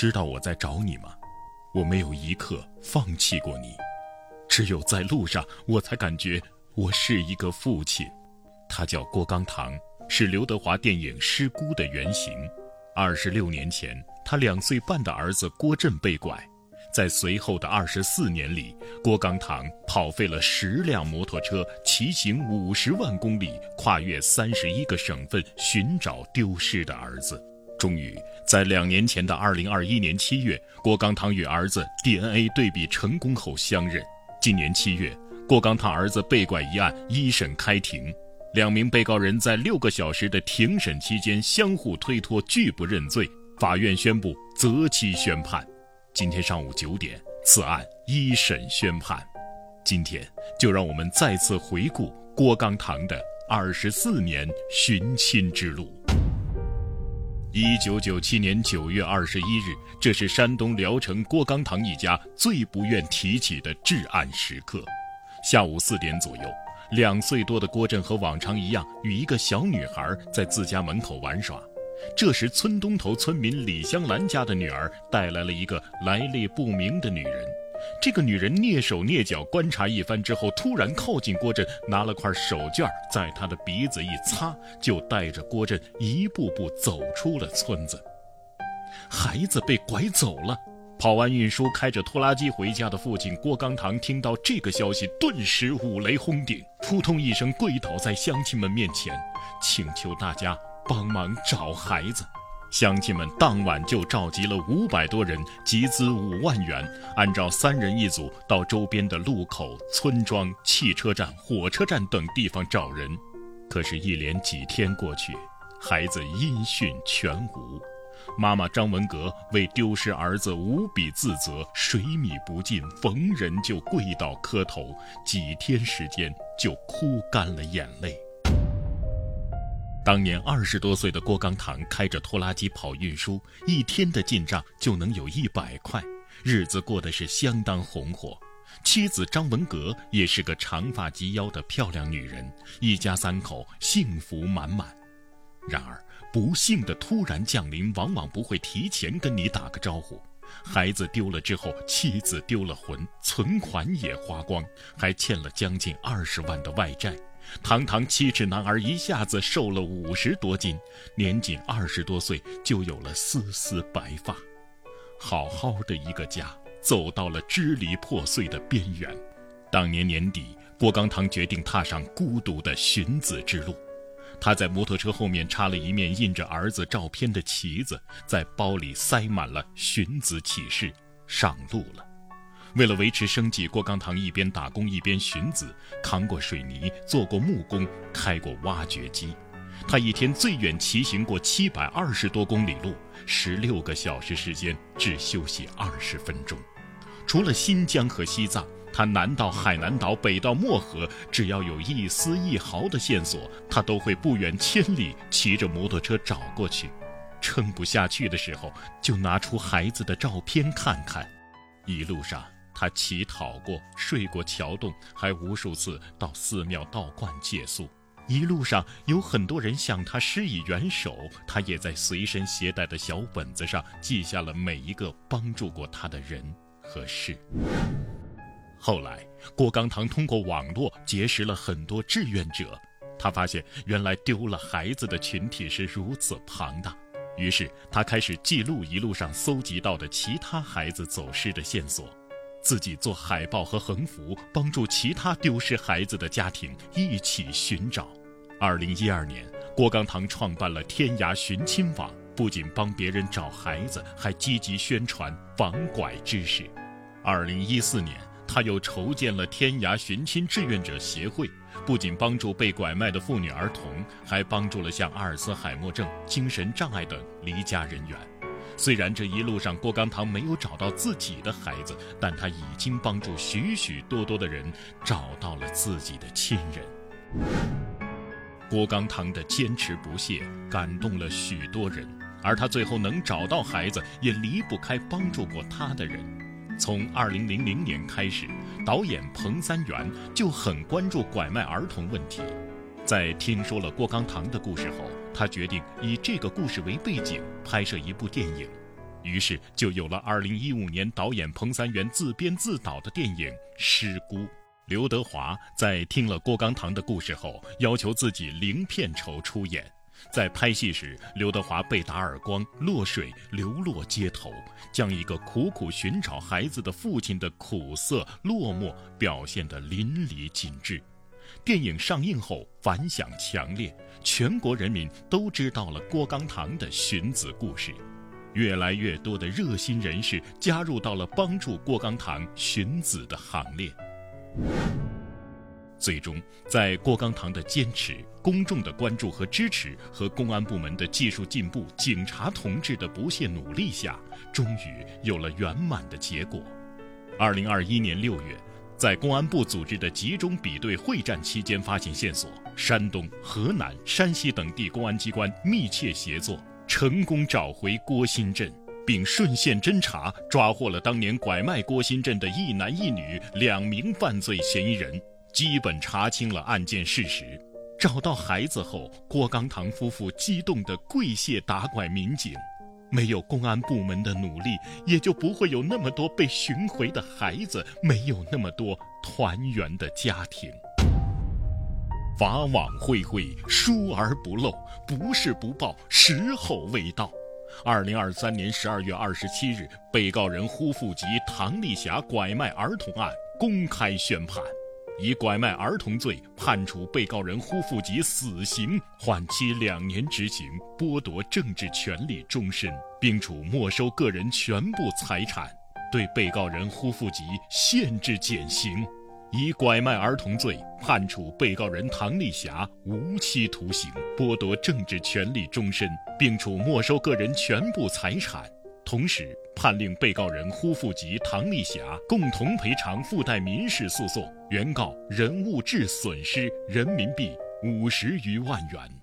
知道我在找你吗？我没有一刻放弃过你，只有在路上，我才感觉我是一个父亲。他叫郭刚堂，是刘德华电影《失孤》的原型。二十六年前，他两岁半的儿子郭震被拐，在随后的二十四年里，郭刚堂跑废了十辆摩托车，骑行五十万公里，跨越三十一个省份，寻找丢失的儿子。终于在两年前的二零二一年七月，郭刚堂与儿子 DNA 对比成功后相认。今年七月，郭刚堂儿子被拐一案一审开庭，两名被告人在六个小时的庭审期间相互推脱，拒不认罪。法院宣布择期宣判。今天上午九点，此案一审宣判。今天就让我们再次回顾郭刚堂的二十四年寻亲之路。一九九七年九月二十一日，这是山东聊城郭刚堂一家最不愿提起的至暗时刻。下午四点左右，两岁多的郭震和往常一样，与一个小女孩在自家门口玩耍。这时，村东头村民李香兰家的女儿带来了一个来历不明的女人。这个女人蹑手蹑脚观察一番之后，突然靠近郭震，拿了块手绢在他的鼻子一擦，就带着郭震一步步走出了村子。孩子被拐走了。跑完运输，开着拖拉机回家的父亲郭刚堂听到这个消息，顿时五雷轰顶，扑通一声跪倒在乡亲们面前，请求大家帮忙找孩子。乡亲们当晚就召集了五百多人，集资五万元，按照三人一组到周边的路口、村庄、汽车站、火车站等地方找人。可是，一连几天过去，孩子音讯全无。妈妈张文革为丢失儿子无比自责，水米不进，逢人就跪倒磕头，几天时间就哭干了眼泪。当年二十多岁的郭刚堂开着拖拉机跑运输，一天的进账就能有一百块，日子过得是相当红火。妻子张文革也是个长发及腰的漂亮女人，一家三口幸福满满。然而，不幸的突然降临，往往不会提前跟你打个招呼。孩子丢了之后，妻子丢了魂，存款也花光，还欠了将近二十万的外债。堂堂七尺男儿一下子瘦了五十多斤，年仅二十多岁就有了丝丝白发，好好的一个家走到了支离破碎的边缘。当年年底，郭刚堂决定踏上孤独的寻子之路。他在摩托车后面插了一面印着儿子照片的旗子，在包里塞满了寻子启事，上路了。为了维持生计，郭刚堂一边打工一边寻子，扛过水泥，做过木工，开过挖掘机。他一天最远骑行过七百二十多公里路，十六个小时时间只休息二十分钟。除了新疆和西藏，他南到海南岛，北到漠河，只要有一丝一毫的线索，他都会不远千里骑着摩托车找过去。撑不下去的时候，就拿出孩子的照片看看。一路上。他乞讨过，睡过桥洞，还无数次到寺庙道观借宿。一路上有很多人向他施以援手，他也在随身携带的小本子上记下了每一个帮助过他的人和事。后来，郭刚堂通过网络结识了很多志愿者，他发现原来丢了孩子的群体是如此庞大，于是他开始记录一路上搜集到的其他孩子走失的线索。自己做海报和横幅，帮助其他丢失孩子的家庭一起寻找。二零一二年，郭刚堂创办了天涯寻亲网，不仅帮别人找孩子，还积极宣传防拐知识。二零一四年，他又筹建了天涯寻亲志愿者协会，不仅帮助被拐卖的妇女儿童，还帮助了像阿尔茨海默症、精神障碍等离家人员。虽然这一路上郭刚堂没有找到自己的孩子，但他已经帮助许许多多的人找到了自己的亲人。郭刚堂的坚持不懈感动了许多人，而他最后能找到孩子，也离不开帮助过他的人。从2000年开始，导演彭三元就很关注拐卖儿童问题。在听说了郭刚堂的故事后，他决定以这个故事为背景拍摄一部电影。于是就有了2015年导演彭三元自编自导的电影《失孤》。刘德华在听了郭刚堂的故事后，要求自己零片酬出演。在拍戏时，刘德华被打耳光、落水、流落街头，将一个苦苦寻找孩子的父亲的苦涩、落寞表现得淋漓尽致。电影上映后反响强烈，全国人民都知道了郭刚堂的寻子故事，越来越多的热心人士加入到了帮助郭刚堂寻子的行列。最终，在郭刚堂的坚持、公众的关注和支持，和公安部门的技术进步、警察同志的不懈努力下，终于有了圆满的结果。二零二一年六月，在公安部组织的集中比对会战期间发现线索，山东、河南、山西等地公安机关密切协作，成功找回郭新镇。并顺线侦查，抓获了当年拐卖郭新镇的一男一女两名犯罪嫌疑人，基本查清了案件事实。找到孩子后，郭刚堂夫妇激动地跪谢打拐民警。没有公安部门的努力，也就不会有那么多被寻回的孩子，没有那么多团圆的家庭。法网恢恢，疏而不漏，不是不报，时候未到。二零二三年十二月二十七日，被告人呼富吉、唐丽霞拐卖儿童案公开宣判，以拐卖儿童罪判处被告人呼富吉死刑，缓期两年执行，剥夺政治权利终身，并处没收个人全部财产；对被告人呼富吉限制减刑。以拐卖儿童罪判处被告人唐丽霞无期徒刑，剥夺政治权利终身，并处没收个人全部财产。同时判令被告人呼富吉、唐丽霞共同赔偿附带民事诉讼原告人物质损失人民币五十余万元。